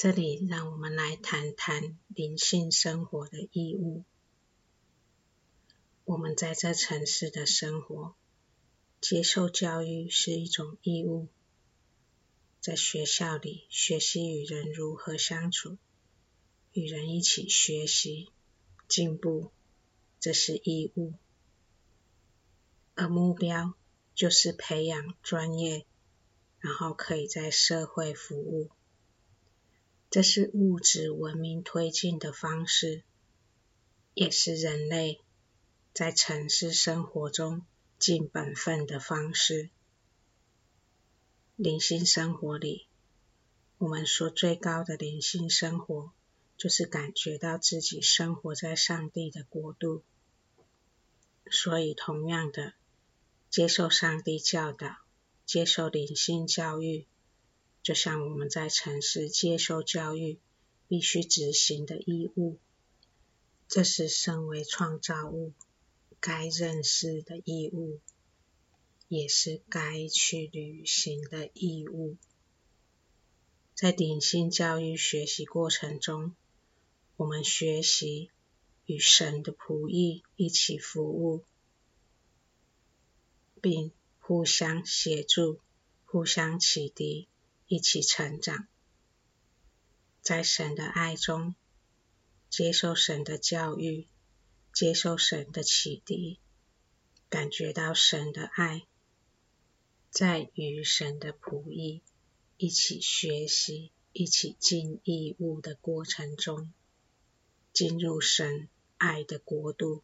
这里让我们来谈谈灵性生活的义务。我们在这城市的生活，接受教育是一种义务。在学校里学习与人如何相处，与人一起学习进步，这是义务。而目标就是培养专业，然后可以在社会服务。这是物质文明推进的方式，也是人类在城市生活中尽本分的方式。灵性生活里，我们说最高的灵性生活，就是感觉到自己生活在上帝的国度。所以，同样的，接受上帝教导，接受灵性教育。就像我们在城市接受教育必须执行的义务，这是身为创造物该认识的义务，也是该去履行的义务。在灵性教育学习过程中，我们学习与神的仆役一起服务，并互相协助、互相启迪。一起成长，在神的爱中，接受神的教育，接受神的启迪，感觉到神的爱，在与神的仆役一起学习、一起尽义务的过程中，进入神爱的国度。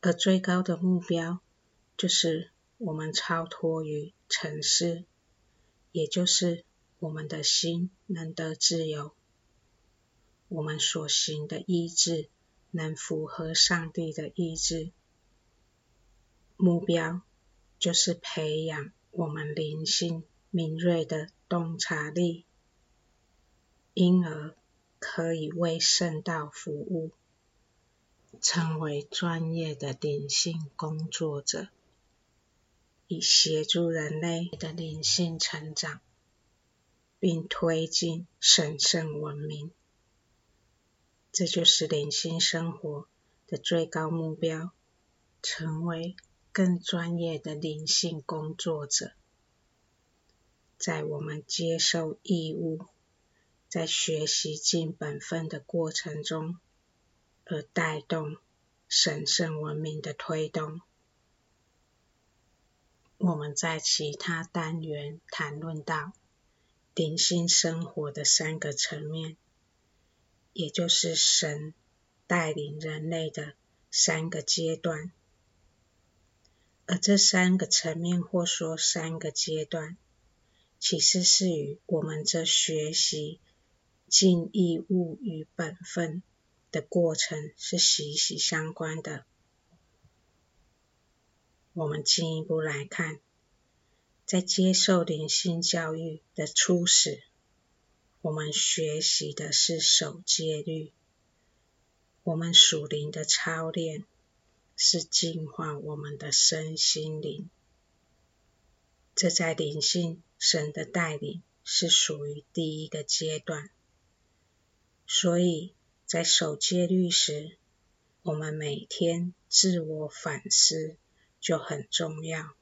而最高的目标，就是我们超脱于尘世。也就是我们的心能得自由，我们所行的意志能符合上帝的意志。目标就是培养我们灵性敏锐的洞察力，因而可以为圣道服务，成为专业的灵性工作者。以协助人类的灵性成长，并推进神圣文明，这就是灵性生活的最高目标，成为更专业的灵性工作者。在我们接受义务，在学习尽本分的过程中，而带动神圣文明的推动。我们在其他单元谈论到灵性生活的三个层面，也就是神带领人类的三个阶段。而这三个层面，或说三个阶段，其实是与我们这学习尽义务与本分的过程是息息相关的。我们进一步来看，在接受灵性教育的初始，我们学习的是守戒律；我们属灵的操练是净化我们的身心灵。这在灵性神的带领是属于第一个阶段。所以在守戒律时，我们每天自我反思。就很重要。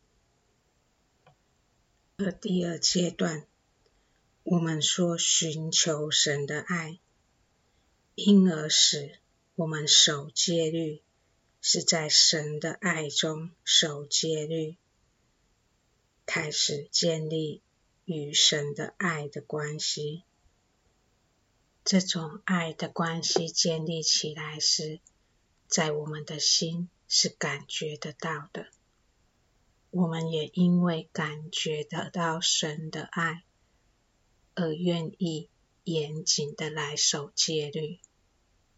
而第二阶段，我们说寻求神的爱，因而使我们守戒律，是在神的爱中守戒律，开始建立与神的爱的关系。这种爱的关系建立起来时，在我们的心。是感觉得到的，我们也因为感觉得到神的爱，而愿意严谨的来守戒律，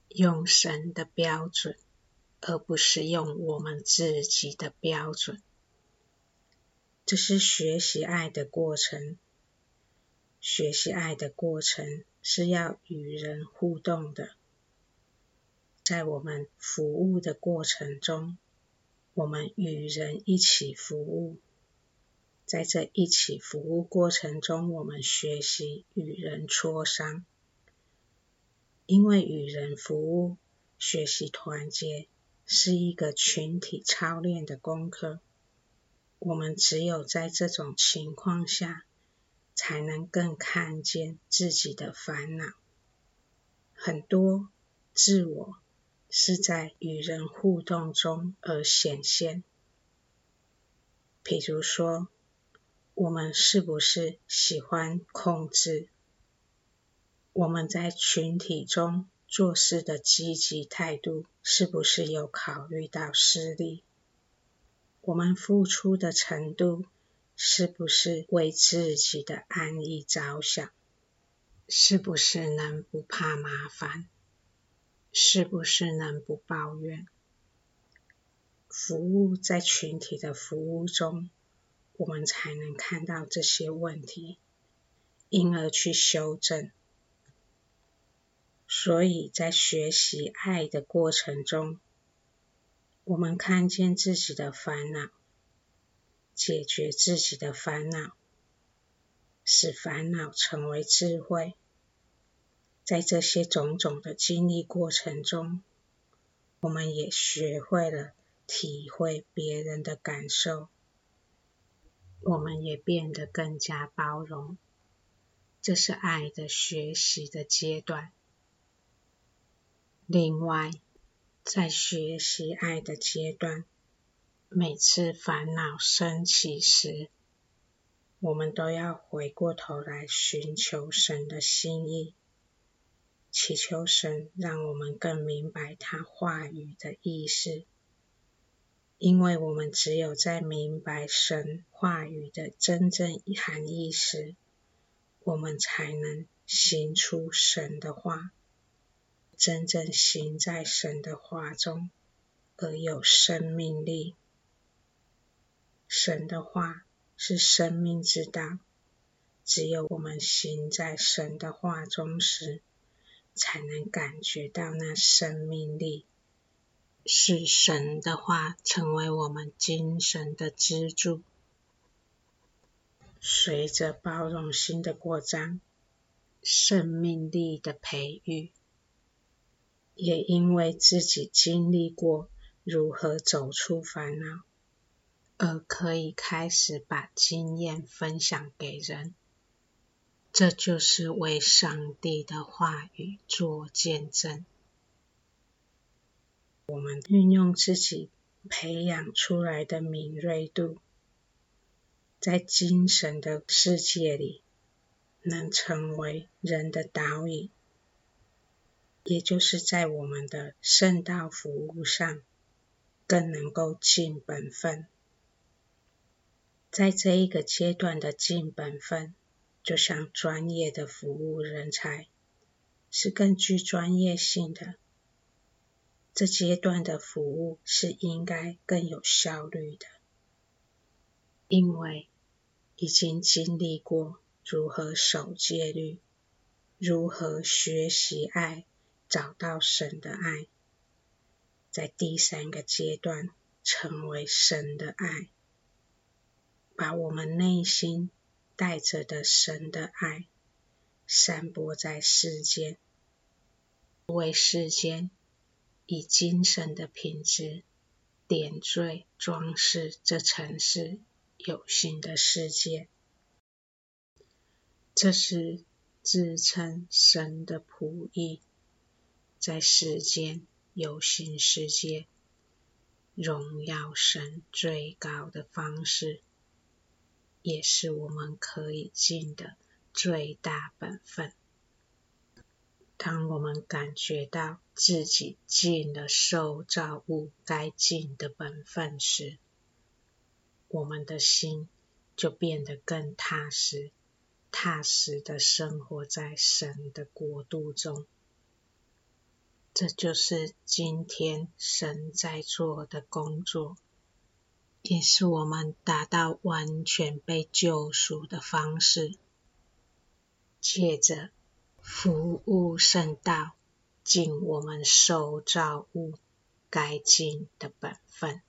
用神的标准，而不是用我们自己的标准。这是学习爱的过程，学习爱的过程是要与人互动的。在我们服务的过程中，我们与人一起服务，在这一起服务过程中，我们学习与人磋商，因为与人服务、学习团结是一个群体操练的功课。我们只有在这种情况下，才能更看见自己的烦恼。很多自我是在与人互动中而显现，比如说。我们是不是喜欢控制？我们在群体中做事的积极态度，是不是有考虑到施力？我们付出的程度，是不是为自己的安逸着想？是不是能不怕麻烦？是不是能不抱怨？服务在群体的服务中。我们才能看到这些问题，因而去修正。所以在学习爱的过程中，我们看见自己的烦恼，解决自己的烦恼，使烦恼成为智慧。在这些种种的经历过程中，我们也学会了体会别人的感受。我们也变得更加包容，这是爱的学习的阶段。另外，在学习爱的阶段，每次烦恼升起时，我们都要回过头来寻求神的心意，祈求神让我们更明白他话语的意思。因为我们只有在明白神话语的真正含义时，我们才能行出神的话，真正行在神的话中，而有生命力。神的话是生命之道，只有我们行在神的话中时，才能感觉到那生命力。使神的话成为我们精神的支柱。随着包容心的扩张，生命力的培育，也因为自己经历过如何走出烦恼，而可以开始把经验分享给人。这就是为上帝的话语做见证。我们运用自己培养出来的敏锐度，在精神的世界里，能成为人的导引，也就是在我们的圣道服务上，更能够尽本分。在这一个阶段的尽本分，就像专业的服务人才，是更具专业性的。这阶段的服务是应该更有效率的，因为已经经历过如何守戒律，如何学习爱，找到神的爱，在第三个阶段成为神的爱，把我们内心带着的神的爱散播在世间，为世间。以精神的品质点缀装饰这城市有形的世界，这是自称神的仆役，在世间有形世界荣耀神最高的方式，也是我们可以尽的最大本分。当我们感觉到自己尽了受造物该尽的本分时，我们的心就变得更踏实，踏实的生活在神的国度中。这就是今天神在做的工作，也是我们达到完全被救赎的方式。借着。服务圣道，尽我们受造物该尽的本分。